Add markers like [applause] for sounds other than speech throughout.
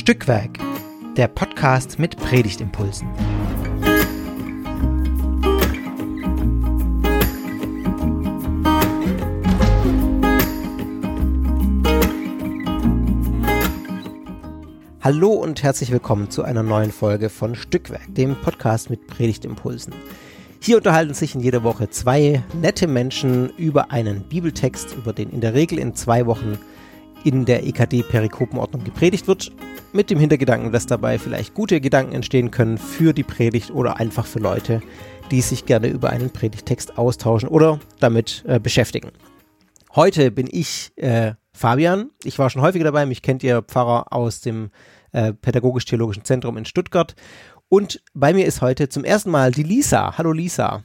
Stückwerk, der Podcast mit Predigtimpulsen. Hallo und herzlich willkommen zu einer neuen Folge von Stückwerk, dem Podcast mit Predigtimpulsen. Hier unterhalten sich in jeder Woche zwei nette Menschen über einen Bibeltext, über den in der Regel in zwei Wochen in der EKD-Perikopenordnung gepredigt wird, mit dem Hintergedanken, dass dabei vielleicht gute Gedanken entstehen können für die Predigt oder einfach für Leute, die sich gerne über einen Predigtext austauschen oder damit äh, beschäftigen. Heute bin ich äh, Fabian. Ich war schon häufiger dabei. Mich kennt ihr Pfarrer aus dem äh, Pädagogisch-Theologischen Zentrum in Stuttgart. Und bei mir ist heute zum ersten Mal die Lisa. Hallo Lisa.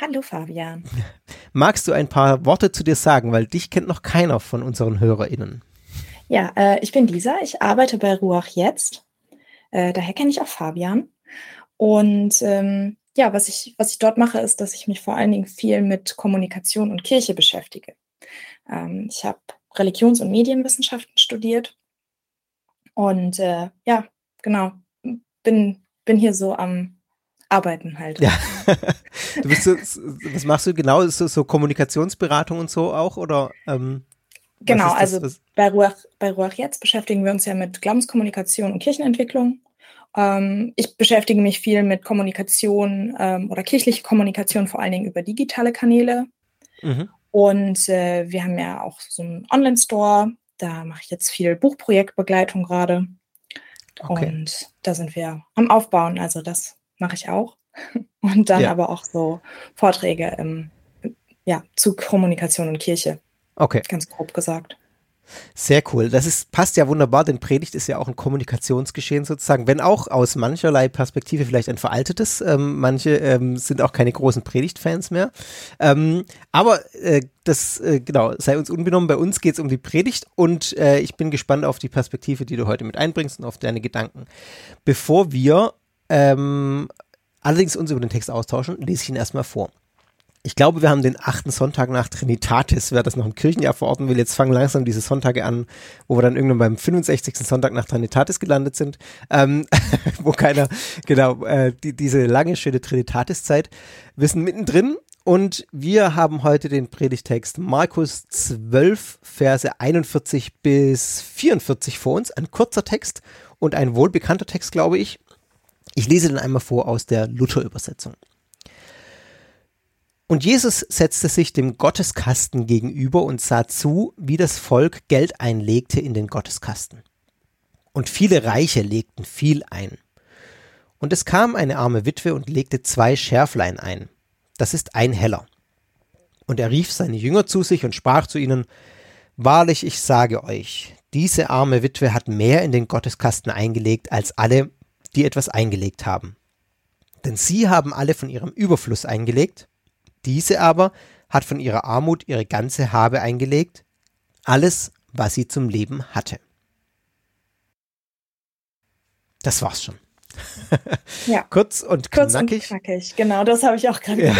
Hallo Fabian. [laughs] Magst du ein paar Worte zu dir sagen, weil dich kennt noch keiner von unseren HörerInnen. Ja, äh, ich bin Lisa. Ich arbeite bei Ruach jetzt. Äh, daher kenne ich auch Fabian. Und ähm, ja, was ich, was ich dort mache, ist, dass ich mich vor allen Dingen viel mit Kommunikation und Kirche beschäftige. Ähm, ich habe Religions- und Medienwissenschaften studiert. Und äh, ja, genau, bin, bin hier so am Arbeiten halt. Ja. [laughs] du bist so, was machst du genau? Ist so, so Kommunikationsberatung und so auch? Oder ähm, genau, also bei Ruach, bei Ruach jetzt beschäftigen wir uns ja mit Glaubenskommunikation und Kirchenentwicklung. Ähm, ich beschäftige mich viel mit Kommunikation ähm, oder kirchliche Kommunikation, vor allen Dingen über digitale Kanäle. Mhm. Und äh, wir haben ja auch so einen Online-Store. Da mache ich jetzt viel Buchprojektbegleitung gerade. Okay. Und da sind wir am Aufbauen. Also das mache ich auch. Und dann ja. aber auch so Vorträge im, ja, zu Kommunikation und Kirche. Okay. Ganz grob gesagt. Sehr cool. Das ist, passt ja wunderbar, denn Predigt ist ja auch ein Kommunikationsgeschehen sozusagen, wenn auch aus mancherlei Perspektive vielleicht ein veraltetes. Ähm, manche ähm, sind auch keine großen Predigtfans mehr. Ähm, aber äh, das, äh, genau, sei uns unbenommen, bei uns geht es um die Predigt und äh, ich bin gespannt auf die Perspektive, die du heute mit einbringst und auf deine Gedanken. Bevor wir ähm, allerdings uns über den Text austauschen, lese ich ihn erstmal vor. Ich glaube, wir haben den achten Sonntag nach Trinitatis. Wer das noch im Kirchenjahr verorten will, jetzt fangen langsam diese Sonntage an, wo wir dann irgendwann beim 65. Sonntag nach Trinitatis gelandet sind, ähm, [laughs] wo keiner, genau, äh, die, diese lange, schöne Trinitatis-Zeit. Wir sind mittendrin und wir haben heute den Predigtext Markus 12, Verse 41 bis 44 vor uns. Ein kurzer Text und ein wohlbekannter Text, glaube ich. Ich lese den einmal vor aus der Luther-Übersetzung. Und Jesus setzte sich dem Gotteskasten gegenüber und sah zu, wie das Volk Geld einlegte in den Gotteskasten. Und viele Reiche legten viel ein. Und es kam eine arme Witwe und legte zwei Schärflein ein. Das ist ein Heller. Und er rief seine Jünger zu sich und sprach zu ihnen, Wahrlich, ich sage euch, diese arme Witwe hat mehr in den Gotteskasten eingelegt als alle, die etwas eingelegt haben. Denn sie haben alle von ihrem Überfluss eingelegt, diese aber hat von ihrer Armut ihre ganze Habe eingelegt, alles, was sie zum Leben hatte. Das war's schon. [laughs] Ja. Kurz und Kurz knackig. Und knackig, genau, das habe ich auch gerade ja.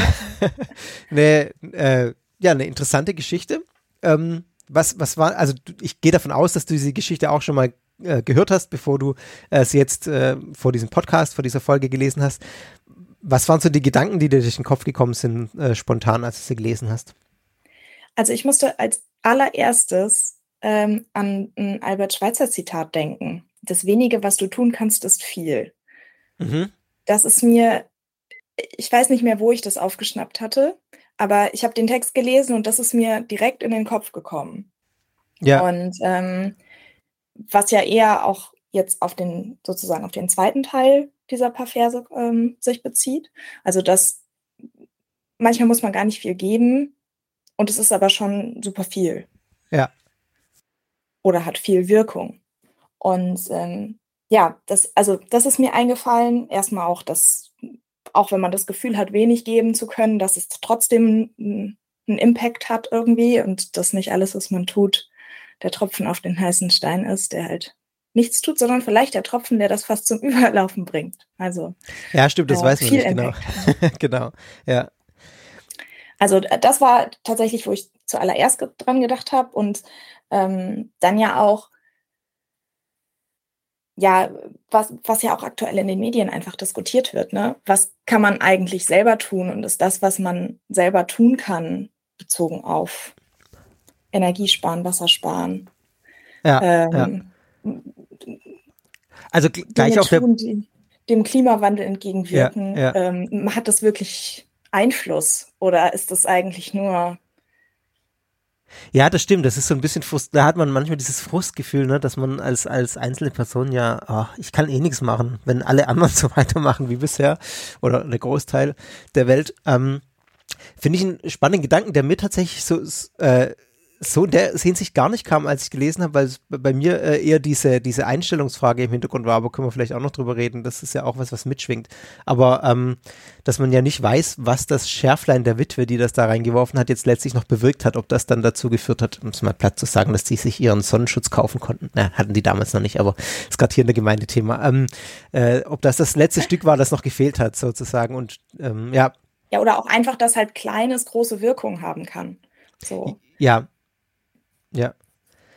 eine, [laughs] äh, ja, eine interessante Geschichte. Ähm, was, was war, also ich gehe davon aus, dass du diese Geschichte auch schon mal äh, gehört hast, bevor du sie jetzt äh, vor diesem Podcast, vor dieser Folge gelesen hast. Was waren so die Gedanken, die dir durch den Kopf gekommen sind, äh, spontan, als du sie gelesen hast? Also ich musste als allererstes ähm, an ein Albert Schweitzer Zitat denken. Das wenige, was du tun kannst, ist viel. Mhm. Das ist mir, ich weiß nicht mehr, wo ich das aufgeschnappt hatte, aber ich habe den Text gelesen und das ist mir direkt in den Kopf gekommen. Ja. Und ähm, was ja eher auch jetzt auf den, sozusagen auf den zweiten Teil dieser paar Verse ähm, sich bezieht. Also dass manchmal muss man gar nicht viel geben und es ist aber schon super viel. Ja. Oder hat viel Wirkung. Und ähm, ja, das, also das ist mir eingefallen. Erstmal auch, dass, auch wenn man das Gefühl hat, wenig geben zu können, dass es trotzdem einen Impact hat irgendwie und dass nicht alles, was man tut, der Tropfen auf den heißen Stein ist, der halt nichts tut, sondern vielleicht der Tropfen, der das fast zum [laughs] Überlaufen bringt. Also ja, stimmt, das äh, weiß man nicht genau. [laughs] genau, ja. Also das war tatsächlich, wo ich zuallererst dran gedacht habe und ähm, dann ja auch ja, was, was ja auch aktuell in den Medien einfach diskutiert wird, ne? Was kann man eigentlich selber tun und ist das, was man selber tun kann, bezogen auf Energiesparen, Wassersparen? Ja, ähm, ja. Also gleich auf der dem Klimawandel entgegenwirken. Ja. Ähm, hat das wirklich Einfluss oder ist das eigentlich nur ja, das stimmt. Das ist so ein bisschen Frust. Da hat man manchmal dieses Frustgefühl, ne, dass man als, als einzelne Person ja, oh, ich kann eh nichts machen, wenn alle anderen [laughs] so weitermachen wie bisher oder der Großteil der Welt. Ähm, Finde ich einen spannenden Gedanken, der mir tatsächlich so äh, so in der Hinsicht gar nicht kam, als ich gelesen habe, weil es bei mir äh, eher diese, diese Einstellungsfrage im Hintergrund war, aber können wir vielleicht auch noch drüber reden, das ist ja auch was, was mitschwingt. Aber ähm, dass man ja nicht weiß, was das Schärflein der Witwe, die das da reingeworfen hat, jetzt letztlich noch bewirkt hat, ob das dann dazu geführt hat, um es mal platt zu sagen, dass die sich ihren Sonnenschutz kaufen konnten. Na, hatten die damals noch nicht, aber ist gerade hier in der Gemeinde Thema. Ähm, äh, ob das das letzte Stück war, das noch gefehlt hat, sozusagen. Und ähm, ja. Ja, oder auch einfach, dass halt Kleines große Wirkung haben kann. So. Ja, ja.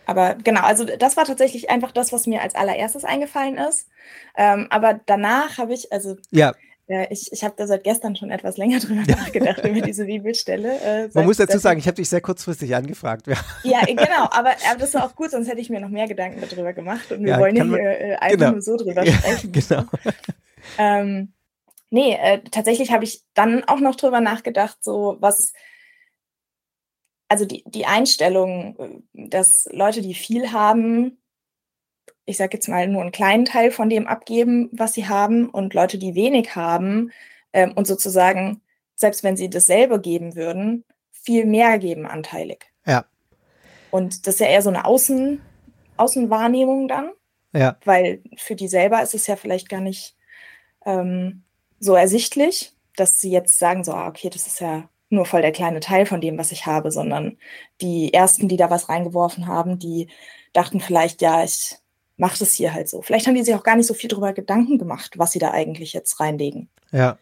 Aber genau, also das war tatsächlich einfach das, was mir als allererstes eingefallen ist. Ähm, aber danach habe ich, also ja. Äh, ich, ich habe da seit gestern schon etwas länger drüber nachgedacht, über diese Bibelstelle. Äh, Man muss dazu sagen, ich habe dich sehr kurzfristig angefragt. Ja, ja genau, aber, aber das war auch gut, sonst hätte ich mir noch mehr Gedanken darüber gemacht und wir ja, wollen hier man, äh, einfach genau. nur so drüber ja, sprechen. Genau. [laughs] Ähm, nee, äh, tatsächlich habe ich dann auch noch drüber nachgedacht, so was also die, die Einstellung, dass Leute, die viel haben, ich sage jetzt mal nur einen kleinen Teil von dem abgeben, was sie haben, und Leute, die wenig haben ähm, und sozusagen, selbst wenn sie dasselbe geben würden, viel mehr geben anteilig. Ja. Und das ist ja eher so eine Außen, Außenwahrnehmung dann. Ja. Weil für die selber ist es ja vielleicht gar nicht ähm, so ersichtlich, dass sie jetzt sagen, so, ah, okay, das ist ja nur voll der kleine Teil von dem, was ich habe, sondern die ersten, die da was reingeworfen haben, die dachten vielleicht, ja, ich mache das hier halt so. Vielleicht haben die sich auch gar nicht so viel darüber Gedanken gemacht, was sie da eigentlich jetzt reinlegen. Ja.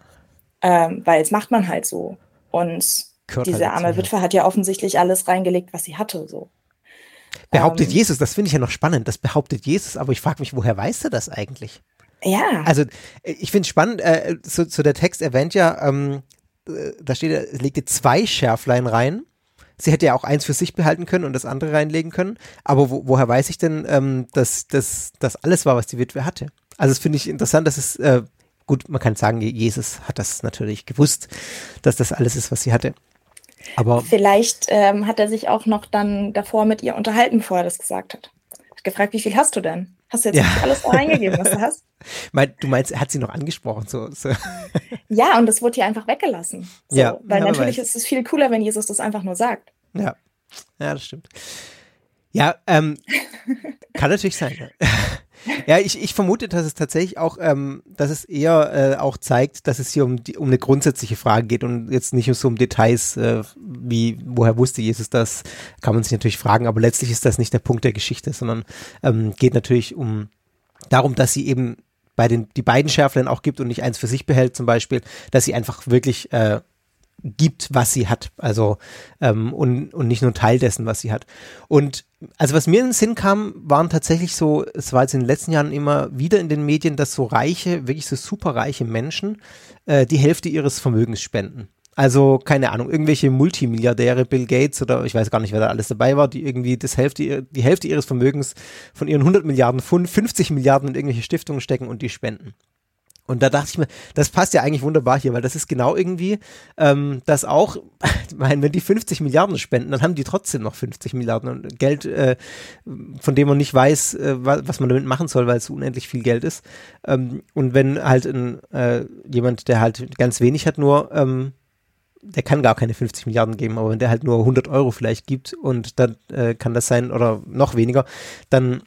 Ähm, weil es macht man halt so. Und Gehört diese halt arme Witwe hat ja offensichtlich alles reingelegt, was sie hatte, so. Behauptet ähm, Jesus, das finde ich ja noch spannend, das behauptet Jesus, aber ich frage mich, woher weiß er das eigentlich? Ja. Also ich finde es spannend, äh, so, so, der Text erwähnt ja, ähm, da steht, er legte zwei Schärflein rein. Sie hätte ja auch eins für sich behalten können und das andere reinlegen können. Aber wo, woher weiß ich denn, ähm, dass das alles war, was die Witwe hatte? Also das finde ich interessant, dass es, äh, gut, man kann sagen, Jesus hat das natürlich gewusst, dass das alles ist, was sie hatte. Aber vielleicht ähm, hat er sich auch noch dann davor mit ihr unterhalten, bevor er das gesagt hat. Hat gefragt, wie viel hast du denn? Hast du jetzt ja. alles reingegeben, was du hast? [laughs] du meinst, er hat sie noch angesprochen? So, so. Ja, und das wurde hier einfach weggelassen. So, ja, weil ja, natürlich ist es viel cooler, wenn Jesus das einfach nur sagt. Ja, ja, das stimmt. Ja, ähm, kann natürlich sein. [laughs] [laughs] Ja. Ich, ich vermute, dass es tatsächlich auch, ähm, dass es eher äh, auch zeigt, dass es hier um, die, um eine grundsätzliche Frage geht und jetzt nicht so um Details, äh, wie, woher wusste Jesus das, kann man sich natürlich fragen, aber letztlich ist das nicht der Punkt der Geschichte, sondern ähm, geht natürlich um darum, dass sie eben bei den, die beiden Schärflein auch gibt und nicht eins für sich behält zum Beispiel, dass sie einfach wirklich äh, gibt, was sie hat. Also ähm, und, und nicht nur Teil dessen, was sie hat. Und also was mir in den Sinn kam, waren tatsächlich so, es war jetzt in den letzten Jahren immer wieder in den Medien, dass so reiche, wirklich so superreiche Menschen äh, die Hälfte ihres Vermögens spenden. Also, keine Ahnung, irgendwelche Multimilliardäre, Bill Gates oder ich weiß gar nicht, wer da alles dabei war, die irgendwie das Hälfte, die Hälfte ihres Vermögens von ihren 100 Milliarden Pfund, 50 Milliarden in irgendwelche Stiftungen stecken und die spenden. Und da dachte ich mir, das passt ja eigentlich wunderbar hier, weil das ist genau irgendwie, ähm, das auch, [laughs] ich meine, wenn die 50 Milliarden spenden, dann haben die trotzdem noch 50 Milliarden Geld, äh, von dem man nicht weiß, äh, was man damit machen soll, weil es unendlich viel Geld ist. Ähm, und wenn halt ein, äh, jemand, der halt ganz wenig hat, nur, ähm, der kann gar keine 50 Milliarden geben, aber wenn der halt nur 100 Euro vielleicht gibt und dann äh, kann das sein, oder noch weniger, dann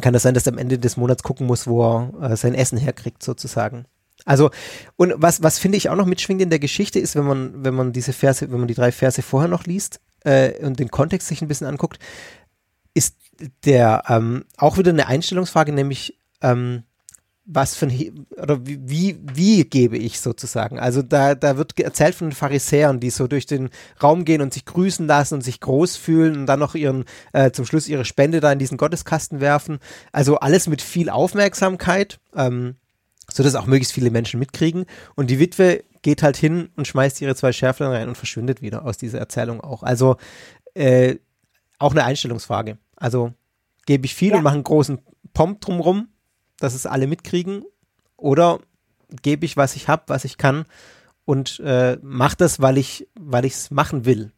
kann das sein, dass er am Ende des Monats gucken muss, wo er äh, sein Essen herkriegt, sozusagen. Also, und was, was finde ich auch noch mitschwingt in der Geschichte ist, wenn man, wenn man diese Verse, wenn man die drei Verse vorher noch liest äh, und den Kontext sich ein bisschen anguckt, ist der ähm, auch wieder eine Einstellungsfrage, nämlich ähm, was für ein, oder wie, wie, wie gebe ich sozusagen. Also da, da wird erzählt von den Pharisäern, die so durch den Raum gehen und sich grüßen lassen und sich groß fühlen und dann noch ihren, äh, zum Schluss ihre Spende da in diesen Gotteskasten werfen. Also alles mit viel Aufmerksamkeit, ähm, so dass auch möglichst viele Menschen mitkriegen. Und die Witwe geht halt hin und schmeißt ihre zwei Schärflein rein und verschwindet wieder aus dieser Erzählung auch. Also äh, auch eine Einstellungsfrage. Also gebe ich viel ja. und mache einen großen Pomp drumrum dass es alle mitkriegen? Oder gebe ich, was ich habe, was ich kann und äh, mache das, weil ich weil es machen will?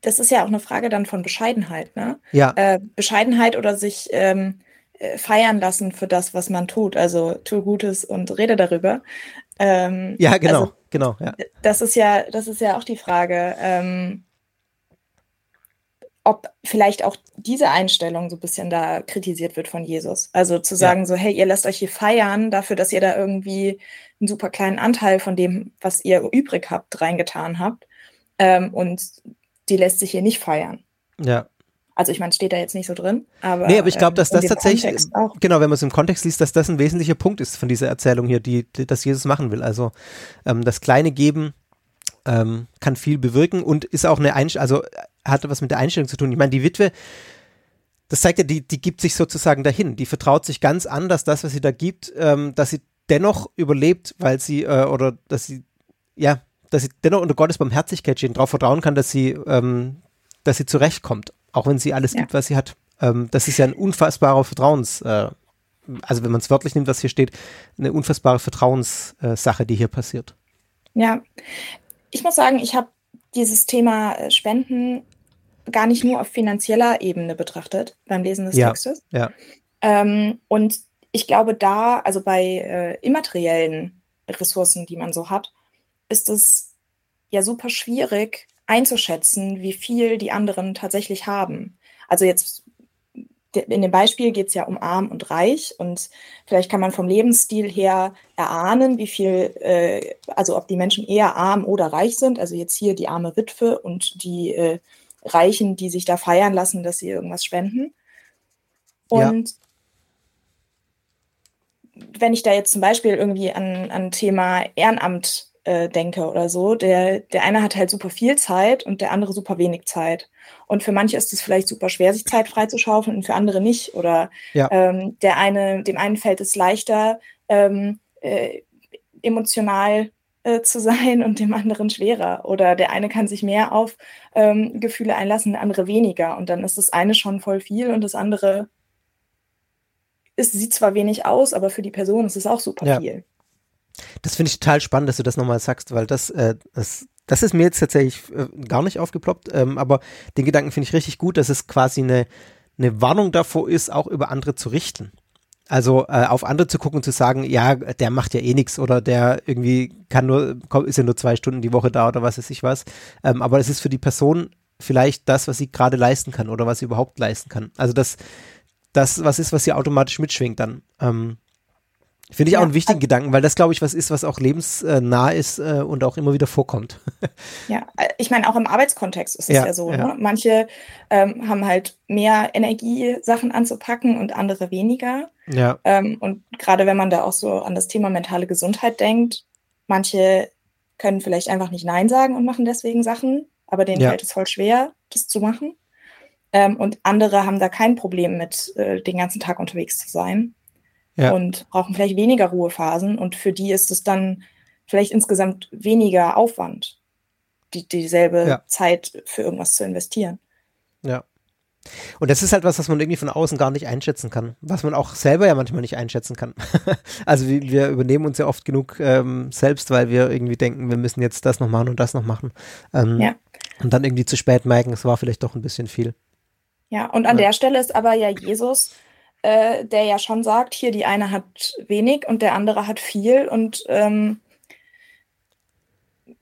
Das ist ja auch eine Frage dann von Bescheidenheit, ne? Ja. Äh, Bescheidenheit oder sich ähm, äh, feiern lassen für das, was man tut. Also tu Gutes und rede darüber. Ähm, ja, genau, also, genau. Ja. Das ist ja, das ist ja auch die Frage. Ähm, ob vielleicht auch diese Einstellung so ein bisschen da kritisiert wird von Jesus. Also zu sagen ja. so, hey, ihr lasst euch hier feiern dafür, dass ihr da irgendwie einen super kleinen Anteil von dem, was ihr übrig habt, reingetan habt. Ähm, und die lässt sich hier nicht feiern. Ja. Also ich meine, steht da jetzt nicht so drin, aber. Nee, aber ich glaube, dass ähm, das tatsächlich, genau, wenn man es im Kontext liest, dass das ein wesentlicher Punkt ist von dieser Erzählung hier, die, die das Jesus machen will. Also ähm, das kleine Geben ähm, kann viel bewirken und ist auch eine Einstellung, also hat was mit der Einstellung zu tun. Ich meine, die Witwe, das zeigt ja, die, die gibt sich sozusagen dahin. Die vertraut sich ganz an, dass das, was sie da gibt, ähm, dass sie dennoch überlebt, weil sie, äh, oder dass sie, ja, dass sie dennoch unter Gottes Barmherzigkeit stehen, darauf vertrauen kann, dass sie, ähm, dass sie zurechtkommt, auch wenn sie alles ja. gibt, was sie hat. Ähm, das ist ja ein unfassbarer Vertrauens, äh, also wenn man es wörtlich nimmt, was hier steht, eine unfassbare Vertrauenssache, die hier passiert. Ja, ich muss sagen, ich habe dieses Thema äh, Spenden gar nicht nur auf finanzieller Ebene betrachtet beim Lesen des ja, Textes. Ja. Ähm, und ich glaube, da, also bei äh, immateriellen Ressourcen, die man so hat, ist es ja super schwierig einzuschätzen, wie viel die anderen tatsächlich haben. Also jetzt in dem Beispiel geht es ja um arm und reich und vielleicht kann man vom Lebensstil her erahnen, wie viel, äh, also ob die Menschen eher arm oder reich sind. Also jetzt hier die arme Witwe und die äh, Reichen, die sich da feiern lassen, dass sie irgendwas spenden. Und ja. wenn ich da jetzt zum Beispiel irgendwie an, an Thema Ehrenamt äh, denke oder so, der, der eine hat halt super viel Zeit und der andere super wenig Zeit. Und für manche ist es vielleicht super schwer, sich Zeit freizuschaufeln und für andere nicht. Oder ja. ähm, der eine, dem einen fällt es leichter, ähm, äh, emotional äh, zu sein und dem anderen schwerer. Oder der eine kann sich mehr auf ähm, Gefühle einlassen, der andere weniger. Und dann ist das eine schon voll viel und das andere ist, sieht zwar wenig aus, aber für die Person ist es auch super ja. viel. Das finde ich total spannend, dass du das nochmal sagst, weil das, äh, das, das ist mir jetzt tatsächlich äh, gar nicht aufgeploppt, ähm, aber den Gedanken finde ich richtig gut, dass es quasi eine, eine Warnung davor ist, auch über andere zu richten. Also äh, auf andere zu gucken und zu sagen, ja, der macht ja eh nichts oder der irgendwie kann nur, ist ja nur zwei Stunden die Woche da oder was weiß ich was. Ähm, aber es ist für die Person vielleicht das, was sie gerade leisten kann oder was sie überhaupt leisten kann. Also das, das was ist, was sie automatisch mitschwingt dann. Ähm, Finde ich ja, auch einen wichtigen also, Gedanken, weil das, glaube ich, was ist, was auch lebensnah ist äh, und auch immer wieder vorkommt. [laughs] ja, äh, ich meine, auch im Arbeitskontext ist es ja, ja, so. Ja. Ne? Manche ähm, haben halt mehr Energie, Sachen anzupacken und andere weniger. Ja. Ähm, und gerade wenn man da auch so an das Thema mentale Gesundheit denkt, manche können vielleicht einfach nicht Nein sagen und machen deswegen Sachen, aber denen fällt es voll schwer, das zu machen. Ähm, und andere haben da kein Problem mit, äh, den ganzen Tag unterwegs zu sein ja. und brauchen vielleicht weniger Ruhephasen und für die ist es dann vielleicht insgesamt weniger Aufwand, die, dieselbe ja. Zeit für irgendwas zu investieren. Ja. Und das ist halt was, was man irgendwie von außen gar nicht einschätzen kann, was man auch selber ja manchmal nicht einschätzen kann. [laughs] also wir, wir, übernehmen uns ja oft genug ähm, selbst, weil wir irgendwie denken, wir müssen jetzt das noch machen und das noch machen. Ähm, ja. Und dann irgendwie zu spät merken, es war vielleicht doch ein bisschen viel. Ja, und an ja. der Stelle ist aber ja Jesus äh, der ja schon sagt, hier die eine hat wenig und der andere hat viel und ähm,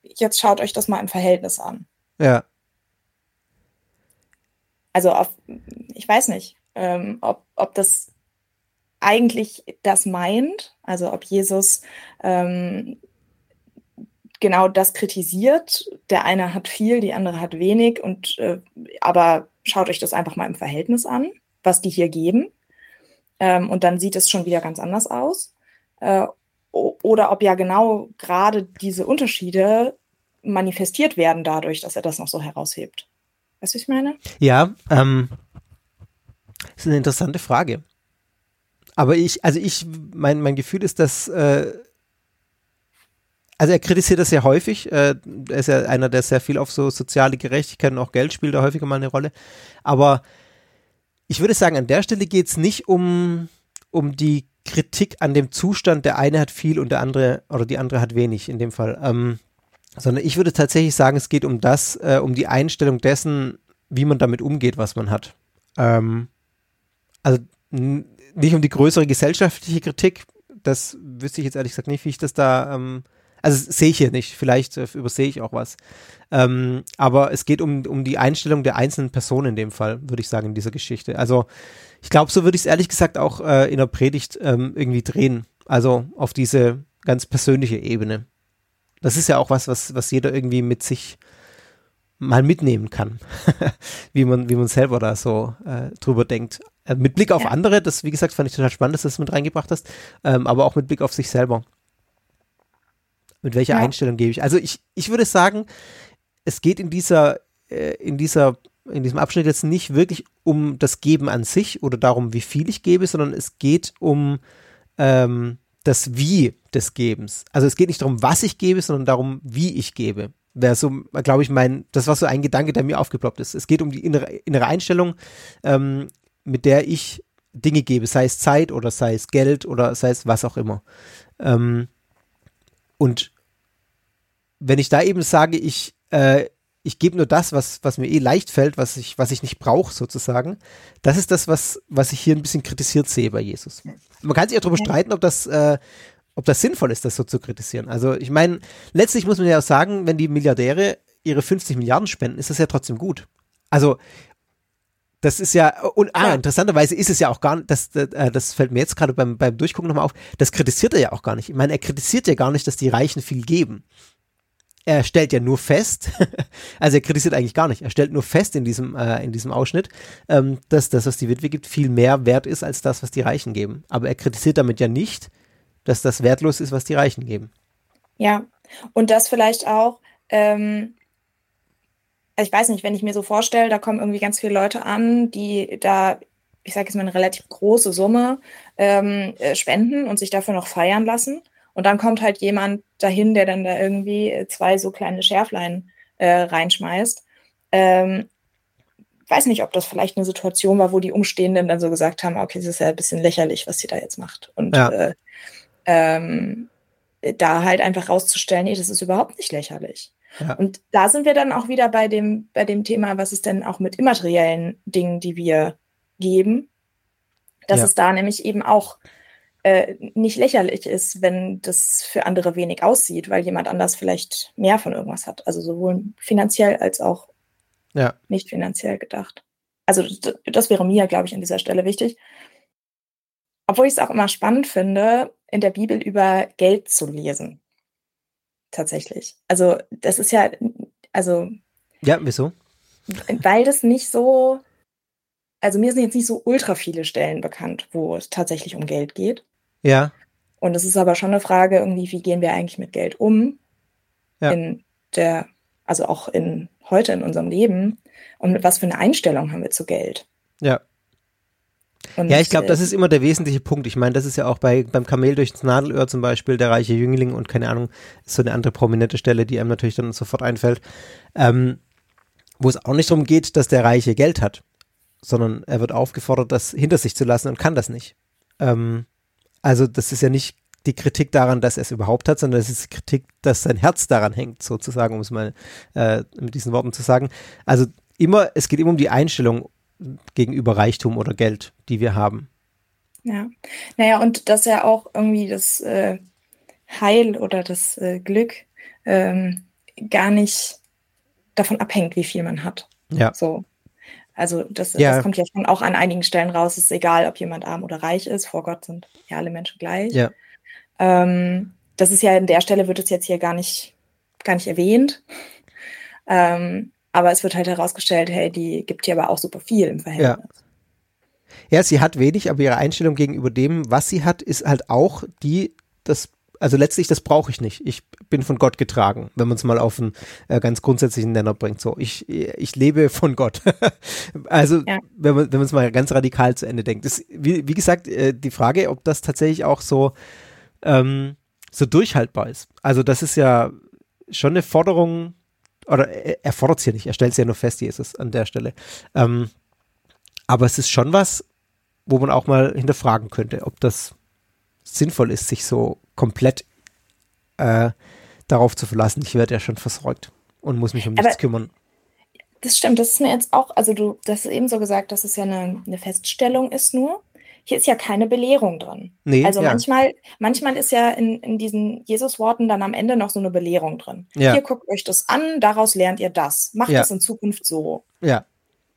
jetzt schaut euch das mal im Verhältnis an. Ja. Also auf, ich weiß nicht, ähm, ob, ob das eigentlich das meint, also ob Jesus ähm, genau das kritisiert. Der eine hat viel, die andere hat wenig und äh, aber schaut euch das einfach mal im Verhältnis an, was die hier geben. Ähm, und dann sieht es schon wieder ganz anders aus. Äh, oder ob ja genau gerade diese Unterschiede manifestiert werden dadurch, dass er das noch so heraushebt. Weißt du, was ich meine? Ja, ähm, ist eine interessante Frage. Aber ich, also ich, mein, mein Gefühl ist, dass, äh, also er kritisiert das sehr häufig. Äh, er ist ja einer, der sehr viel auf so soziale Gerechtigkeit und auch Geld spielt, da häufiger mal eine Rolle. Aber ich würde sagen, an der Stelle geht es nicht um, um die Kritik an dem Zustand, der eine hat viel und der andere oder die andere hat wenig in dem Fall. Ähm, sondern ich würde tatsächlich sagen, es geht um das, äh, um die Einstellung dessen, wie man damit umgeht, was man hat. Ähm, also nicht um die größere gesellschaftliche Kritik, das wüsste ich jetzt ehrlich gesagt nicht, wie ich das da, ähm, also sehe ich hier nicht, vielleicht äh, übersehe ich auch was. Ähm, aber es geht um, um die Einstellung der einzelnen Personen in dem Fall, würde ich sagen, in dieser Geschichte. Also ich glaube, so würde ich es ehrlich gesagt auch äh, in der Predigt ähm, irgendwie drehen. Also auf diese ganz persönliche Ebene. Das ist ja auch was, was, was jeder irgendwie mit sich mal mitnehmen kann, [laughs] wie man, wie man selber da so äh, drüber denkt. Äh, mit Blick auf ja. andere, das, wie gesagt, fand ich total spannend, dass du das mit reingebracht hast, ähm, aber auch mit Blick auf sich selber. Mit welcher ja. Einstellung gebe ich? Also ich, ich würde sagen, es geht in dieser, äh, in dieser, in diesem Abschnitt jetzt nicht wirklich um das Geben an sich oder darum, wie viel ich gebe, sondern es geht um ähm, das Wie des Gebens. Also es geht nicht darum, was ich gebe, sondern darum, wie ich gebe. Wäre so, glaube ich, mein, das war so ein Gedanke, der mir aufgeploppt ist. Es geht um die innere, innere Einstellung, ähm, mit der ich Dinge gebe, sei es Zeit oder sei es Geld oder sei es was auch immer. Ähm, und wenn ich da eben sage, ich, äh, ich gebe nur das, was, was mir eh leicht fällt, was ich, was ich nicht brauche, sozusagen, das ist das, was, was ich hier ein bisschen kritisiert sehe bei Jesus. Man kann sich ja darüber streiten, ob das, äh, ob das sinnvoll ist, das so zu kritisieren. Also ich meine, letztlich muss man ja auch sagen, wenn die Milliardäre ihre 50 Milliarden spenden, ist das ja trotzdem gut. Also das ist ja, und ah, interessanterweise ist es ja auch gar nicht, das, das, äh, das fällt mir jetzt gerade beim, beim Durchgucken nochmal auf, das kritisiert er ja auch gar nicht. Ich meine, er kritisiert ja gar nicht, dass die Reichen viel geben. Er stellt ja nur fest, [laughs] also er kritisiert eigentlich gar nicht, er stellt nur fest in diesem, äh, in diesem Ausschnitt, ähm, dass das, was die Witwe gibt, viel mehr wert ist als das, was die Reichen geben. Aber er kritisiert damit ja nicht, dass das wertlos ist, was die Reichen geben. Ja, und das vielleicht auch, ähm, also ich weiß nicht, wenn ich mir so vorstelle, da kommen irgendwie ganz viele Leute an, die da, ich sage jetzt mal, eine relativ große Summe ähm, äh, spenden und sich dafür noch feiern lassen. Und dann kommt halt jemand dahin, der dann da irgendwie zwei so kleine Schärflein äh, reinschmeißt. Ähm, weiß nicht, ob das vielleicht eine Situation war, wo die Umstehenden dann so gesagt haben, okay, das ist ja ein bisschen lächerlich, was sie da jetzt macht. Und ja. äh, ähm, da halt einfach rauszustellen, nee, das ist überhaupt nicht lächerlich. Ja. Und da sind wir dann auch wieder bei dem, bei dem Thema, was ist denn auch mit immateriellen Dingen, die wir geben, dass ja. es da nämlich eben auch äh, nicht lächerlich ist, wenn das für andere wenig aussieht, weil jemand anders vielleicht mehr von irgendwas hat. Also sowohl finanziell als auch ja. nicht finanziell gedacht. Also das wäre mir, glaube ich, an dieser Stelle wichtig. Obwohl ich es auch immer spannend finde, in der Bibel über Geld zu lesen. Tatsächlich. Also das ist ja, also. Ja, wieso? Weil das nicht so, also mir sind jetzt nicht so ultra viele Stellen bekannt, wo es tatsächlich um Geld geht. Ja. Und es ist aber schon eine Frage, irgendwie, wie gehen wir eigentlich mit Geld um? Ja. In der, also auch in heute in unserem Leben. Und mit was für eine Einstellung haben wir zu Geld? Ja. Und ja, ich glaube, das ist immer der wesentliche Punkt. Ich meine, das ist ja auch bei, beim Kamel durchs Nadelöhr zum Beispiel, der reiche Jüngling und keine Ahnung, ist so eine andere prominente Stelle, die einem natürlich dann sofort einfällt, ähm, wo es auch nicht darum geht, dass der Reiche Geld hat, sondern er wird aufgefordert, das hinter sich zu lassen und kann das nicht. Ähm, also das ist ja nicht die Kritik daran, dass er es überhaupt hat, sondern es ist die Kritik, dass sein Herz daran hängt, sozusagen, um es mal äh, mit diesen Worten zu sagen. Also immer, es geht immer um die Einstellung gegenüber Reichtum oder Geld, die wir haben. Ja, naja, und dass ja auch irgendwie das äh, Heil oder das äh, Glück ähm, gar nicht davon abhängt, wie viel man hat. Ja. So. Also das, ja. das kommt ja schon auch an einigen Stellen raus. Es ist egal, ob jemand arm oder reich ist. Vor Gott sind ja alle Menschen gleich. Ja. Ähm, das ist ja an der Stelle wird es jetzt hier gar nicht, gar nicht erwähnt. Ähm, aber es wird halt herausgestellt, hey, die gibt hier aber auch super viel im Verhältnis. Ja. Ja, sie hat wenig, aber ihre Einstellung gegenüber dem, was sie hat, ist halt auch die, das also letztlich, das brauche ich nicht. Ich bin von Gott getragen, wenn man es mal auf einen äh, ganz grundsätzlichen Nenner bringt. So, ich, ich lebe von Gott. [laughs] also, ja. wenn man wenn es mal ganz radikal zu Ende denkt. Das, wie, wie gesagt, äh, die Frage, ob das tatsächlich auch so, ähm, so durchhaltbar ist. Also, das ist ja schon eine Forderung, oder er, er fordert es ja nicht, er stellt es ja nur fest, Jesus, an der Stelle. Ähm, aber es ist schon was, wo man auch mal hinterfragen könnte, ob das sinnvoll ist, sich so komplett äh, darauf zu verlassen. Ich werde ja schon versorgt und muss mich um nichts kümmern. Das stimmt, das ist mir jetzt auch, also du, das ist eben so gesagt, dass es ja eine, eine Feststellung ist nur. Hier ist ja keine Belehrung drin. Nee, also ja. manchmal, manchmal ist ja in, in diesen Jesus-Worten dann am Ende noch so eine Belehrung drin. Ja. Hier guckt euch das an, daraus lernt ihr das. Macht ja. es in Zukunft so. Ja.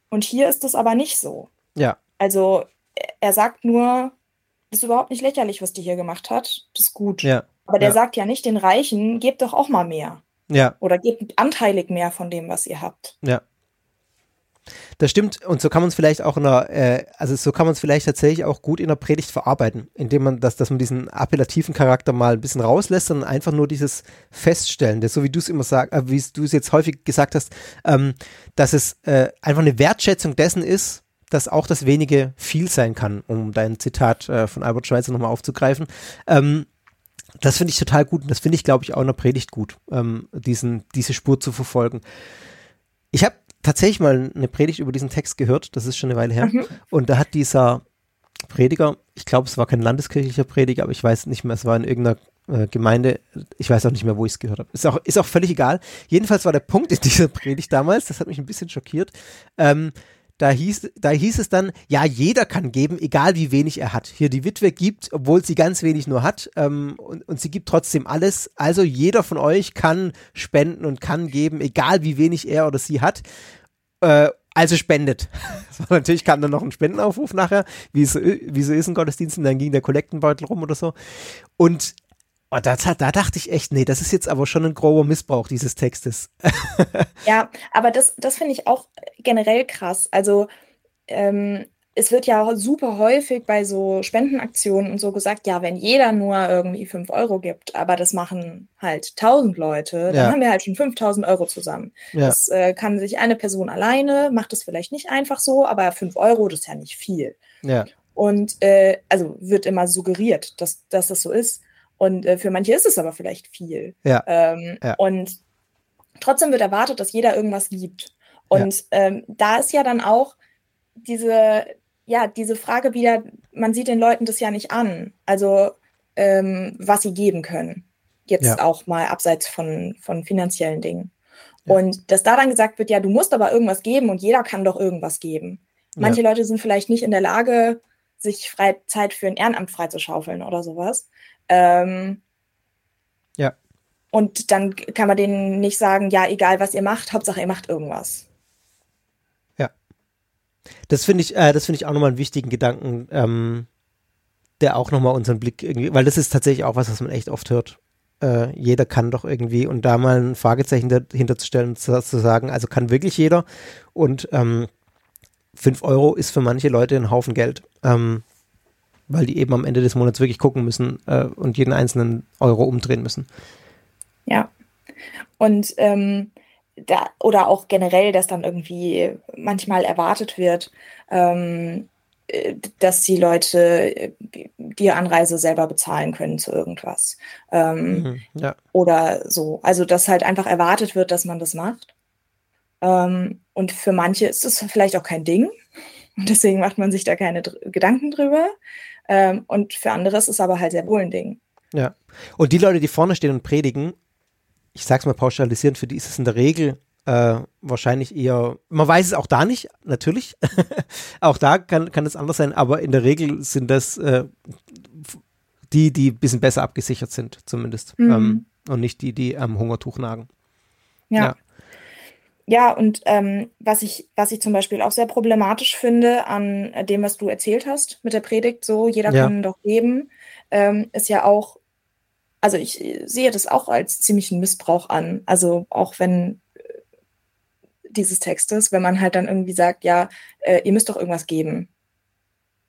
Und hier ist es aber nicht so. Ja. Also er sagt nur, ist überhaupt nicht lächerlich, was die hier gemacht hat. Das ist gut. Ja. Aber der ja. sagt ja nicht den Reichen, gebt doch auch mal mehr. Ja. Oder gebt anteilig mehr von dem, was ihr habt. Ja. Das stimmt und so kann man es vielleicht auch in der, äh, also so kann man es vielleicht tatsächlich auch gut in der Predigt verarbeiten, indem man das, dass man diesen appellativen Charakter mal ein bisschen rauslässt und einfach nur dieses Feststellen, das, so wie du es immer sagst, äh, wie du es jetzt häufig gesagt hast, ähm, dass es äh, einfach eine Wertschätzung dessen ist, dass auch das Wenige viel sein kann, um dein Zitat äh, von Albert Schweitzer nochmal aufzugreifen. Ähm, das finde ich total gut und das finde ich, glaube ich, auch in der Predigt gut, ähm, diesen, diese Spur zu verfolgen. Ich habe tatsächlich mal eine Predigt über diesen Text gehört, das ist schon eine Weile her, mhm. und da hat dieser Prediger, ich glaube, es war kein landeskirchlicher Prediger, aber ich weiß nicht mehr, es war in irgendeiner äh, Gemeinde, ich weiß auch nicht mehr, wo ich es gehört habe. Ist auch, ist auch völlig egal. Jedenfalls war der Punkt in dieser Predigt damals, das hat mich ein bisschen schockiert, ähm, da hieß, da hieß es dann, ja, jeder kann geben, egal wie wenig er hat. Hier die Witwe gibt, obwohl sie ganz wenig nur hat, ähm, und, und sie gibt trotzdem alles. Also jeder von euch kann spenden und kann geben, egal wie wenig er oder sie hat. Äh, also spendet. [laughs] natürlich kam dann noch ein Spendenaufruf nachher, wie es, wie so ist ein Gottesdienst, und dann ging der Kollektenbeutel rum oder so. Und Oh, da, da dachte ich echt, nee, das ist jetzt aber schon ein grober Missbrauch dieses Textes. [laughs] ja, aber das, das finde ich auch generell krass. Also ähm, es wird ja super häufig bei so Spendenaktionen und so gesagt, ja, wenn jeder nur irgendwie 5 Euro gibt, aber das machen halt 1000 Leute, dann ja. haben wir halt schon 5000 Euro zusammen. Ja. Das äh, kann sich eine Person alleine, macht es vielleicht nicht einfach so, aber 5 Euro, das ist ja nicht viel. Ja. Und äh, also wird immer suggeriert, dass, dass das so ist. Und äh, für manche ist es aber vielleicht viel. Ja. Ähm, ja. Und trotzdem wird erwartet, dass jeder irgendwas gibt. Und ja. ähm, da ist ja dann auch diese, ja, diese Frage wieder, man sieht den Leuten das ja nicht an. Also, ähm, was sie geben können. Jetzt ja. auch mal abseits von, von finanziellen Dingen. Und dass da dann gesagt wird, ja, du musst aber irgendwas geben und jeder kann doch irgendwas geben. Manche Leute sind vielleicht nicht in der Lage, sich frei Zeit für ein Ehrenamt freizuschaufeln oder sowas. Ähm, ja. Und dann kann man denen nicht sagen, ja, egal was ihr macht, Hauptsache ihr macht irgendwas. Ja. Das finde ich, äh, das finde ich auch nochmal einen wichtigen Gedanken, ähm, der auch nochmal unseren Blick irgendwie, weil das ist tatsächlich auch was, was man echt oft hört. Äh, jeder kann doch irgendwie und da mal ein Fragezeichen dahinter zu stellen und zu, zu, sagen, also kann wirklich jeder und ähm, 5 Euro ist für manche Leute ein Haufen Geld. Ähm, weil die eben am Ende des Monats wirklich gucken müssen äh, und jeden einzelnen Euro umdrehen müssen. Ja. Und ähm, da, oder auch generell, dass dann irgendwie manchmal erwartet wird, ähm, äh, dass die Leute äh, die Anreise selber bezahlen können zu irgendwas. Ähm, mhm, ja. Oder so. Also, dass halt einfach erwartet wird, dass man das macht. Ähm, und für manche ist es vielleicht auch kein Ding. Und deswegen macht man sich da keine Dr Gedanken drüber. Ähm, und für andere ist es aber halt sehr wohl ein Ding. Ja. Und die Leute, die vorne stehen und predigen, ich sag's mal pauschalisierend, für die ist es in der Regel äh, wahrscheinlich eher, man weiß es auch da nicht, natürlich. [laughs] auch da kann, kann es anders sein, aber in der Regel sind das äh, die, die ein bisschen besser abgesichert sind, zumindest. Mhm. Ähm, und nicht die, die am Hungertuch nagen. Ja. ja. Ja, und ähm, was, ich, was ich zum Beispiel auch sehr problematisch finde an dem, was du erzählt hast mit der Predigt, so jeder ja. kann doch leben, ähm, ist ja auch, also ich sehe das auch als ziemlichen Missbrauch an. Also auch wenn äh, dieses Textes, wenn man halt dann irgendwie sagt, ja, äh, ihr müsst doch irgendwas geben.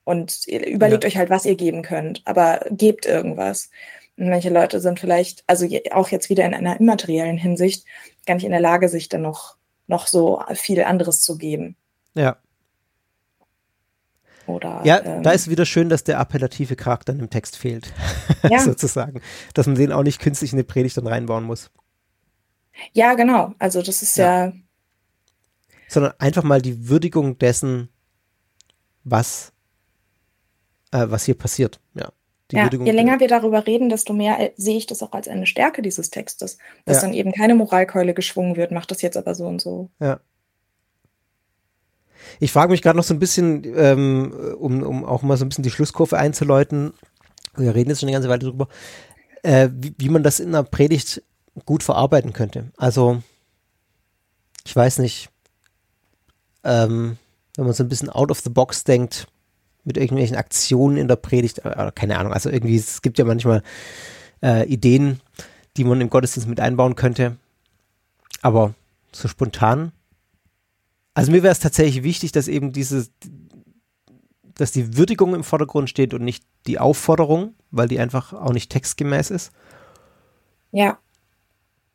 Und überlegt ja. euch halt, was ihr geben könnt, aber gebt irgendwas. Und manche Leute sind vielleicht, also auch jetzt wieder in einer immateriellen Hinsicht, gar nicht in der Lage, sich dann noch, noch so viel anderes zu geben. Ja. Oder, ja, ähm, da ist wieder schön, dass der appellative Charakter im Text fehlt, [laughs] ja. sozusagen. Dass man den auch nicht künstlich in eine Predigt dann reinbauen muss. Ja, genau. Also das ist ja. ja Sondern einfach mal die Würdigung dessen, was, äh, was hier passiert. Ja. Ja je länger wir darüber reden, desto mehr äh, sehe ich das auch als eine Stärke dieses Textes. Dass ja. dann eben keine Moralkeule geschwungen wird, macht das jetzt aber so und so. Ja. Ich frage mich gerade noch so ein bisschen, ähm, um, um auch mal so ein bisschen die Schlusskurve einzuläuten. Wir reden jetzt schon eine ganze Weile drüber, äh, wie, wie man das in einer Predigt gut verarbeiten könnte. Also, ich weiß nicht, ähm, wenn man so ein bisschen out of the box denkt, mit irgendwelchen Aktionen in der Predigt, äh, keine Ahnung, also irgendwie, es gibt ja manchmal äh, Ideen, die man im Gottesdienst mit einbauen könnte. Aber so spontan also mir wäre es tatsächlich wichtig, dass eben diese, dass die Würdigung im Vordergrund steht und nicht die Aufforderung, weil die einfach auch nicht textgemäß ist. Ja.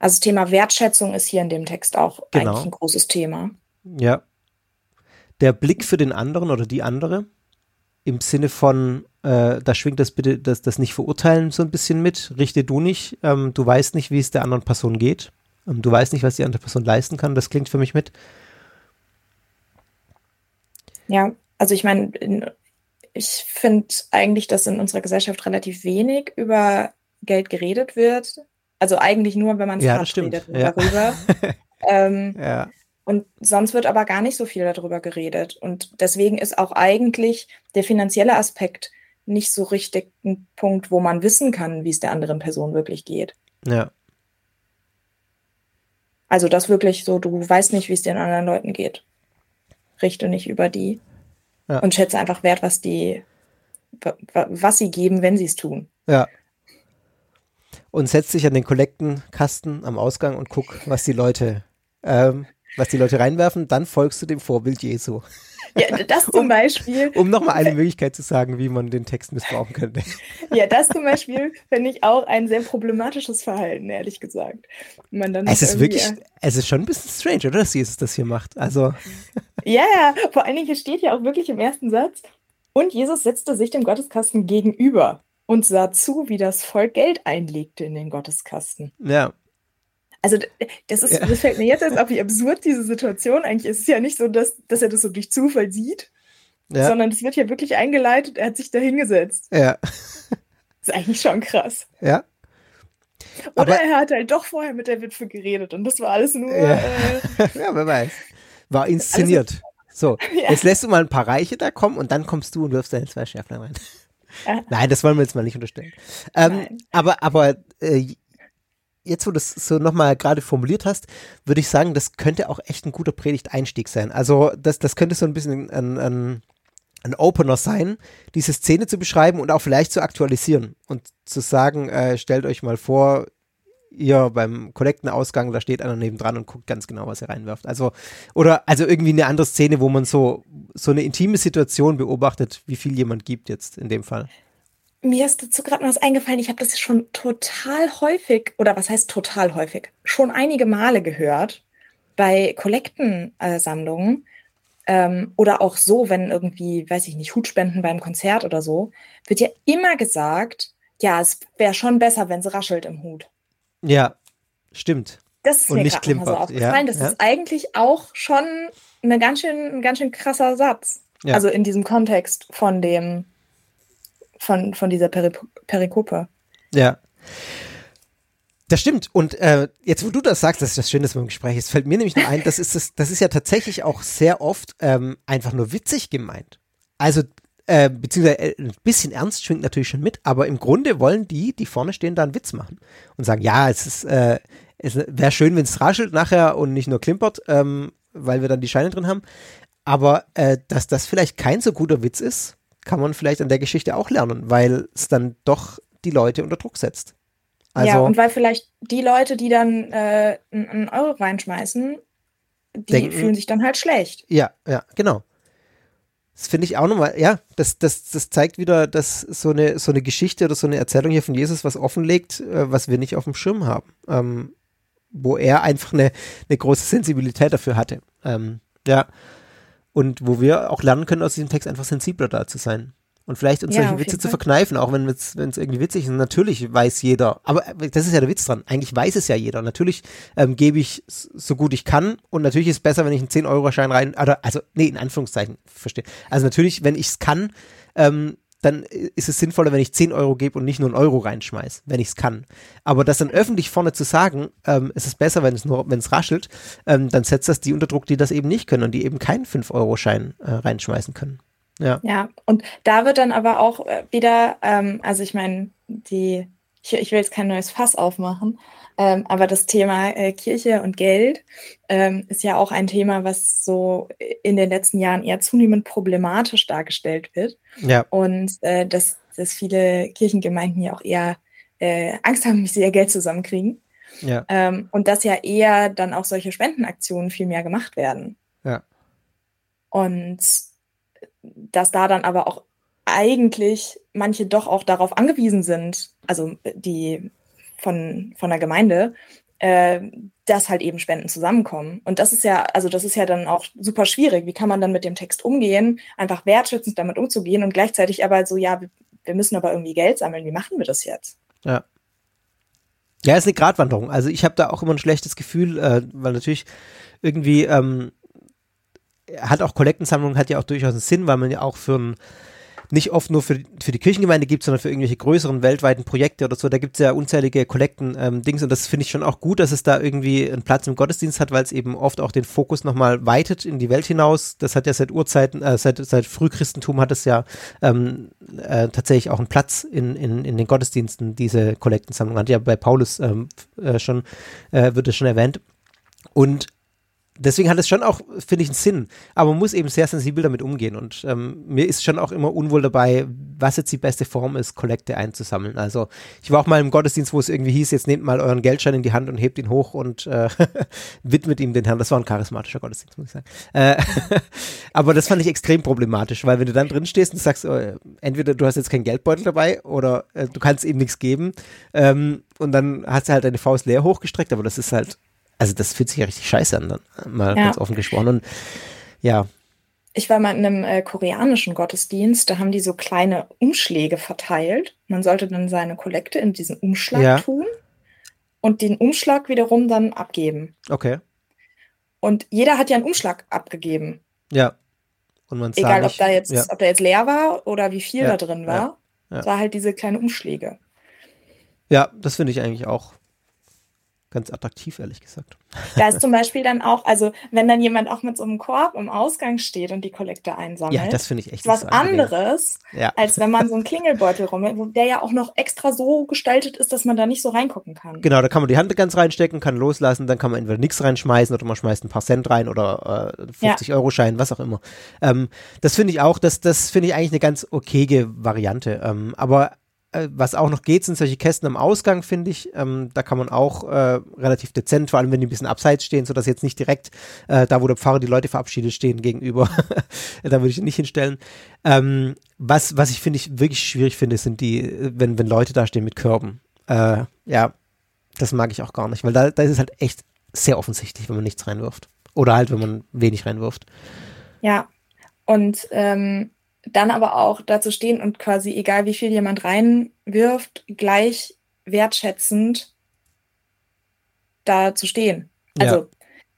Also Thema Wertschätzung ist hier in dem Text auch genau. eigentlich ein großes Thema. Ja. Der Blick für den anderen oder die andere im Sinne von, äh, da schwingt das bitte, das, das nicht verurteilen so ein bisschen mit, richte du nicht, ähm, du weißt nicht, wie es der anderen Person geht, ähm, du weißt nicht, was die andere Person leisten kann, das klingt für mich mit. Ja, also ich meine, ich finde eigentlich, dass in unserer Gesellschaft relativ wenig über Geld geredet wird. Also eigentlich nur, wenn man es ja, redet ja. darüber. [laughs] ähm, ja. Und sonst wird aber gar nicht so viel darüber geredet. Und deswegen ist auch eigentlich der finanzielle Aspekt nicht so richtig ein Punkt, wo man wissen kann, wie es der anderen Person wirklich geht. Ja. Also das wirklich so, du weißt nicht, wie es den anderen Leuten geht richte nicht über die ja. und schätze einfach wert, was die, was sie geben, wenn sie es tun. Ja. Und setz dich an den Kollektenkasten am Ausgang und guck, was die Leute, ähm, was die Leute reinwerfen, dann folgst du dem Vorbild Jesu. Ja, das zum Beispiel. Um, um nochmal eine Möglichkeit zu sagen, wie man den Text missbrauchen könnte. Ja, das zum Beispiel finde ich auch ein sehr problematisches Verhalten, ehrlich gesagt. Man dann es ist wirklich, es ist schon ein bisschen strange, oder, dass Jesus das hier macht. Also. Ja, ja, vor allen Dingen hier steht ja auch wirklich im ersten Satz, und Jesus setzte sich dem Gotteskasten gegenüber und sah zu, wie das Volk Geld einlegte in den Gotteskasten. Ja. Also das ist, ja. das fällt mir jetzt erst auf, wie absurd diese Situation eigentlich ist. Es ist ja nicht so, dass, dass er das so durch Zufall sieht, ja. sondern es wird ja wirklich eingeleitet, er hat sich da hingesetzt. Ja. Das ist eigentlich schon krass. Ja. Oder Aber, er hat halt doch vorher mit der Witwe geredet und das war alles nur. Ja, äh, [laughs] ja wer weiß. War inszeniert. Also, so, [laughs] ja. jetzt lässt du mal ein paar Reiche da kommen und dann kommst du und wirfst deine zwei Schärflein rein. Nein, das wollen wir jetzt mal nicht unterstellen. Ähm, aber aber äh, jetzt, wo du das so nochmal gerade formuliert hast, würde ich sagen, das könnte auch echt ein guter Predigt-Einstieg sein. Also das, das könnte so ein bisschen ein, ein, ein Opener sein, diese Szene zu beschreiben und auch vielleicht zu aktualisieren und zu sagen, äh, stellt euch mal vor, ihr beim Kollektenausgang, da steht einer nebendran und guckt ganz genau, was er reinwirft. Also, oder also irgendwie eine andere Szene, wo man so, so eine intime Situation beobachtet, wie viel jemand gibt jetzt in dem Fall mir ist dazu gerade noch was eingefallen. Ich habe das schon total häufig, oder was heißt total häufig, schon einige Male gehört bei Kollektensammlungen ähm, oder auch so, wenn irgendwie, weiß ich nicht, Hutspenden beim Konzert oder so, wird ja immer gesagt, ja, es wäre schon besser, wenn es raschelt im Hut. Ja, stimmt. Das ist Und mir nicht klimpert. so aufgefallen. Ja, das ja. ist eigentlich auch schon eine ganz schön, ein ganz schön krasser Satz. Ja. Also in diesem Kontext von dem, von, von dieser Peri Perikope. Ja. Das stimmt. Und äh, jetzt, wo du das sagst, das ist das Schöne, dass wir im Gespräch ist, fällt mir nämlich noch ein, das ist, das, das ist ja tatsächlich auch sehr oft ähm, einfach nur witzig gemeint. Also, äh, beziehungsweise äh, ein bisschen ernst schwingt natürlich schon mit, aber im Grunde wollen die, die vorne stehen, da einen Witz machen und sagen, ja, es ist, äh, es wäre schön, wenn es raschelt nachher und nicht nur klimpert, ähm, weil wir dann die Scheine drin haben. Aber äh, dass das vielleicht kein so guter Witz ist, kann man vielleicht an der Geschichte auch lernen, weil es dann doch die Leute unter Druck setzt. Also, ja, und weil vielleicht die Leute, die dann äh, einen Euro reinschmeißen, die denken, fühlen sich dann halt schlecht. Ja, ja, genau. Das finde ich auch nochmal, ja, das, das, das zeigt wieder, dass so eine, so eine Geschichte oder so eine Erzählung hier von Jesus was offenlegt, äh, was wir nicht auf dem Schirm haben. Ähm, wo er einfach eine, eine große Sensibilität dafür hatte. Ähm, ja. Und wo wir auch lernen können, aus diesem Text einfach sensibler da zu sein. Und vielleicht uns ja, solche Witze zu verkneifen, auch wenn es irgendwie witzig ist. natürlich weiß jeder, aber das ist ja der Witz dran. Eigentlich weiß es ja jeder. Natürlich ähm, gebe ich so gut ich kann und natürlich ist es besser, wenn ich einen 10-Euro-Schein rein, oder, also, nee, in Anführungszeichen, verstehe. Also natürlich, wenn ich es kann, ähm, dann ist es sinnvoller, wenn ich 10 Euro gebe und nicht nur einen Euro reinschmeiß, wenn ich es kann. Aber das dann öffentlich vorne zu sagen, ähm, es ist besser, wenn es nur, wenn es raschelt, ähm, dann setzt das die unter Druck, die das eben nicht können und die eben keinen 5-Euro-Schein äh, reinschmeißen können. Ja. ja, und da wird dann aber auch äh, wieder, ähm, also ich meine, die, ich, ich will jetzt kein neues Fass aufmachen, ähm, aber das Thema äh, Kirche und Geld ähm, ist ja auch ein Thema, was so in den letzten Jahren eher zunehmend problematisch dargestellt wird. Ja. Und äh, dass, dass viele Kirchengemeinden ja auch eher äh, Angst haben, [laughs] wie sie ihr Geld zusammenkriegen. Ja. Ähm, und dass ja eher dann auch solche Spendenaktionen viel mehr gemacht werden. Ja. Und dass da dann aber auch eigentlich manche doch auch darauf angewiesen sind, also die von, von der Gemeinde, äh, dass halt eben Spenden zusammenkommen. Und das ist ja, also das ist ja dann auch super schwierig. Wie kann man dann mit dem Text umgehen, einfach wertschätzend damit umzugehen und gleichzeitig aber so, ja, wir müssen aber irgendwie Geld sammeln. Wie machen wir das jetzt? Ja. Ja, ist eine Gratwanderung. Also ich habe da auch immer ein schlechtes Gefühl, äh, weil natürlich irgendwie ähm, hat auch Kollektensammlung hat ja auch durchaus einen Sinn, weil man ja auch für ein nicht oft nur für, für die Kirchengemeinde gibt, sondern für irgendwelche größeren weltweiten Projekte oder so. Da gibt es ja unzählige Kollekten-Dings ähm, und das finde ich schon auch gut, dass es da irgendwie einen Platz im Gottesdienst hat, weil es eben oft auch den Fokus nochmal weitet in die Welt hinaus. Das hat ja seit Urzeiten, äh, seit, seit Frühchristentum hat es ja ähm, äh, tatsächlich auch einen Platz in, in, in den Gottesdiensten, diese Kollektensammlung. Hat ja bei Paulus ähm, äh, schon, äh, wird es schon erwähnt. Und deswegen hat es schon auch, finde ich, einen Sinn. Aber man muss eben sehr sensibel damit umgehen. Und ähm, mir ist schon auch immer unwohl dabei, was jetzt die beste Form ist, Kollekte einzusammeln. Also ich war auch mal im Gottesdienst, wo es irgendwie hieß, jetzt nehmt mal euren Geldschein in die Hand und hebt ihn hoch und äh, [laughs] widmet ihm den Herrn. Das war ein charismatischer Gottesdienst, muss ich sagen. Äh, [laughs] aber das fand ich extrem problematisch, weil wenn du dann drin stehst und sagst, äh, entweder du hast jetzt keinen Geldbeutel dabei oder äh, du kannst ihm nichts geben ähm, und dann hast du halt deine Faust leer hochgestreckt, aber das ist halt also das fühlt sich ja richtig scheiße an, dann, mal ja. ganz offen gesprochen. Und ja. Ich war mal in einem äh, koreanischen Gottesdienst, da haben die so kleine Umschläge verteilt. Man sollte dann seine Kollekte in diesen Umschlag ja. tun und den Umschlag wiederum dann abgeben. Okay. Und jeder hat ja einen Umschlag abgegeben. Ja. Und man Egal, ob, da jetzt, ja. ob der jetzt leer war oder wie viel da drin war. Es war halt diese kleinen Umschläge. Ja, das finde ich eigentlich auch ganz attraktiv, ehrlich gesagt. Da ist [laughs] zum Beispiel dann auch, also wenn dann jemand auch mit so einem Korb im Ausgang steht und die Kollekte einsammelt. Ja, das finde ich echt was anderes, ja. als wenn man so einen Klingelbeutel rum, der ja auch noch extra so gestaltet ist, dass man da nicht so reingucken kann. Genau, da kann man die Hand ganz reinstecken, kann loslassen, dann kann man entweder nichts reinschmeißen oder man schmeißt ein paar Cent rein oder äh, 50 ja. Euro Schein, was auch immer. Ähm, das finde ich auch, das, das finde ich eigentlich eine ganz okayge Variante. Ähm, aber was auch noch geht, sind solche Kästen am Ausgang, finde ich. Ähm, da kann man auch äh, relativ dezent, vor allem wenn die ein bisschen abseits stehen, sodass jetzt nicht direkt äh, da, wo der Pfarrer die Leute verabschiedet, stehen gegenüber. [laughs] da würde ich nicht hinstellen. Ähm, was, was ich finde, ich wirklich schwierig finde, sind die, wenn, wenn Leute da stehen mit Körben. Äh, ja, das mag ich auch gar nicht, weil da, da ist es halt echt sehr offensichtlich, wenn man nichts reinwirft. Oder halt, wenn man wenig reinwirft. Ja, und ähm, dann aber auch dazu stehen und quasi, egal wie viel jemand reinwirft, gleich wertschätzend da zu stehen. Also,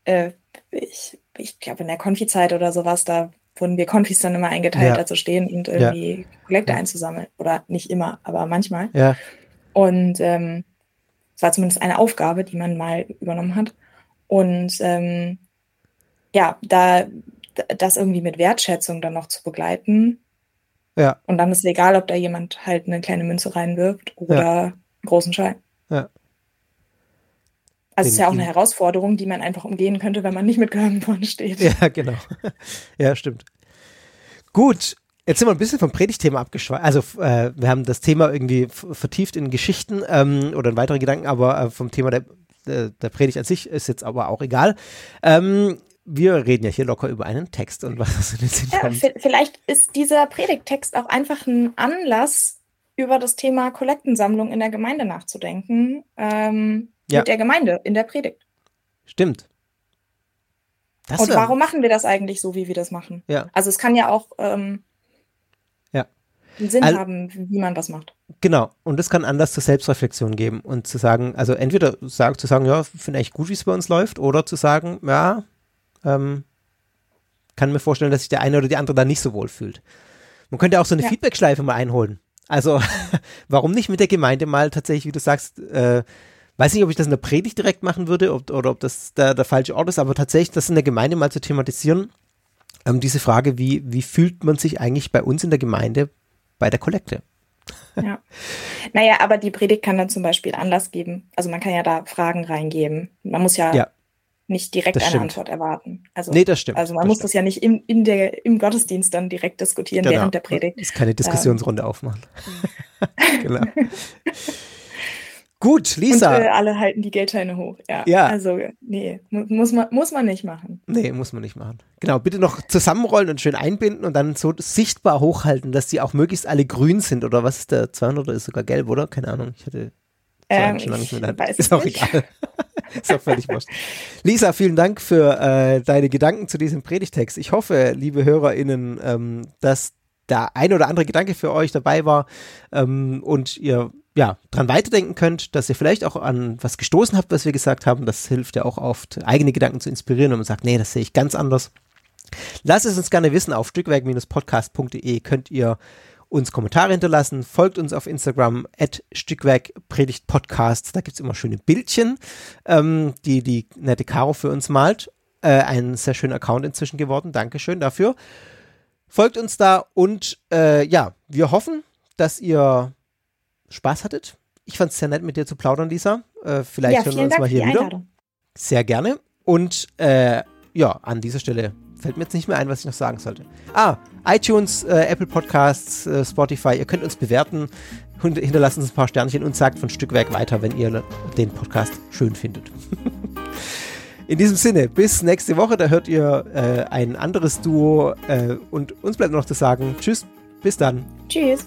ja. äh, ich, ich glaube, in der Konfi-Zeit oder sowas, da wurden wir Konfis dann immer eingeteilt, ja. da zu stehen und irgendwie ja. Kollekte einzusammeln. Oder nicht immer, aber manchmal. Ja. Und ähm, es war zumindest eine Aufgabe, die man mal übernommen hat. Und ähm, ja, da das irgendwie mit Wertschätzung dann noch zu begleiten. Ja. Und dann ist es egal, ob da jemand halt eine kleine Münze reinwirft oder ja. einen großen Schein. Ja. Also es ist ja auch eine Herausforderung, die man einfach umgehen könnte, wenn man nicht mit vorne steht. [laughs] Ja, genau. [laughs] ja, stimmt. Gut, Jetzt sind wir ein bisschen vom Predigtthema abgeschweift. Also äh, wir haben das Thema irgendwie vertieft in Geschichten ähm, oder in weitere Gedanken, aber äh, vom Thema der, der, der, Predigt an sich ist jetzt aber auch egal. Ähm, wir reden ja hier locker über einen Text und was in den Sinn ja, Vielleicht ist dieser Predigttext auch einfach ein Anlass, über das Thema Kollektensammlung in der Gemeinde nachzudenken, ähm, ja. mit der Gemeinde in der Predigt. Stimmt. Das und warum machen wir das eigentlich so, wie wir das machen? Ja. Also es kann ja auch ähm, ja. einen Sinn All haben, wie man was macht. Genau. Und es kann Anlass zur Selbstreflexion geben und zu sagen, also entweder zu sagen, ja, finde ich gut, wie es bei uns läuft, oder zu sagen, ja, ähm, kann mir vorstellen, dass sich der eine oder die andere da nicht so wohl fühlt. Man könnte auch so eine ja. Feedback-Schleife mal einholen. Also, [laughs] warum nicht mit der Gemeinde mal tatsächlich, wie du sagst, äh, weiß nicht, ob ich das in der Predigt direkt machen würde ob, oder ob das der, der falsche Ort ist, aber tatsächlich das in der Gemeinde mal zu thematisieren, ähm, diese Frage, wie, wie fühlt man sich eigentlich bei uns in der Gemeinde bei der Kollekte? Ja. Naja, aber die Predigt kann dann zum Beispiel Anlass geben. Also man kann ja da Fragen reingeben. Man muss ja, ja nicht direkt eine Antwort erwarten. Also, nee, das stimmt. Also man das muss stimmt. das ja nicht im, in der, im Gottesdienst dann direkt diskutieren genau. während der Predigt. Das ist keine Diskussionsrunde ähm. aufmachen. [laughs] genau. Gut, Lisa. Und, äh, alle halten die Geldscheine hoch. Ja. ja. Also, nee, muss man, muss man nicht machen. Nee, muss man nicht machen. Genau, bitte noch zusammenrollen und schön einbinden und dann so sichtbar hochhalten, dass die auch möglichst alle grün sind. Oder was ist der 200 oder ist sogar gelb, oder? Keine Ahnung. Ich hatte ähm, schon lange nicht mehr. Ist auch nicht. egal. [laughs] [laughs] ist auch völlig wurscht. Lisa, vielen Dank für äh, deine Gedanken zu diesem Predigtext. Ich hoffe, liebe HörerInnen, ähm, dass da ein oder andere Gedanke für euch dabei war ähm, und ihr ja dran weiterdenken könnt, dass ihr vielleicht auch an was gestoßen habt, was wir gesagt haben. Das hilft ja auch oft, eigene Gedanken zu inspirieren, wenn man sagt, nee, das sehe ich ganz anders. Lasst es uns gerne wissen auf stückwerk-podcast.de könnt ihr uns Kommentare hinterlassen, folgt uns auf Instagram at Stückwerk Predigt Podcast. Da gibt es immer schöne Bildchen, ähm, die die nette Caro für uns malt. Äh, ein sehr schöner Account inzwischen geworden. Dankeschön dafür. Folgt uns da und äh, ja, wir hoffen, dass ihr Spaß hattet. Ich fand es sehr nett, mit dir zu plaudern, Lisa. Äh, vielleicht ja, hören wir uns Dank mal hier wieder. Sehr gerne. Und äh, ja, an dieser Stelle fällt mir jetzt nicht mehr ein, was ich noch sagen sollte. Ah, iTunes, äh, Apple Podcasts, äh, Spotify, ihr könnt uns bewerten, hinterlasst uns ein paar Sternchen und sagt von Stückwerk weiter, wenn ihr den Podcast schön findet. [laughs] In diesem Sinne, bis nächste Woche, da hört ihr äh, ein anderes Duo äh, und uns bleibt noch zu sagen, tschüss, bis dann. Tschüss.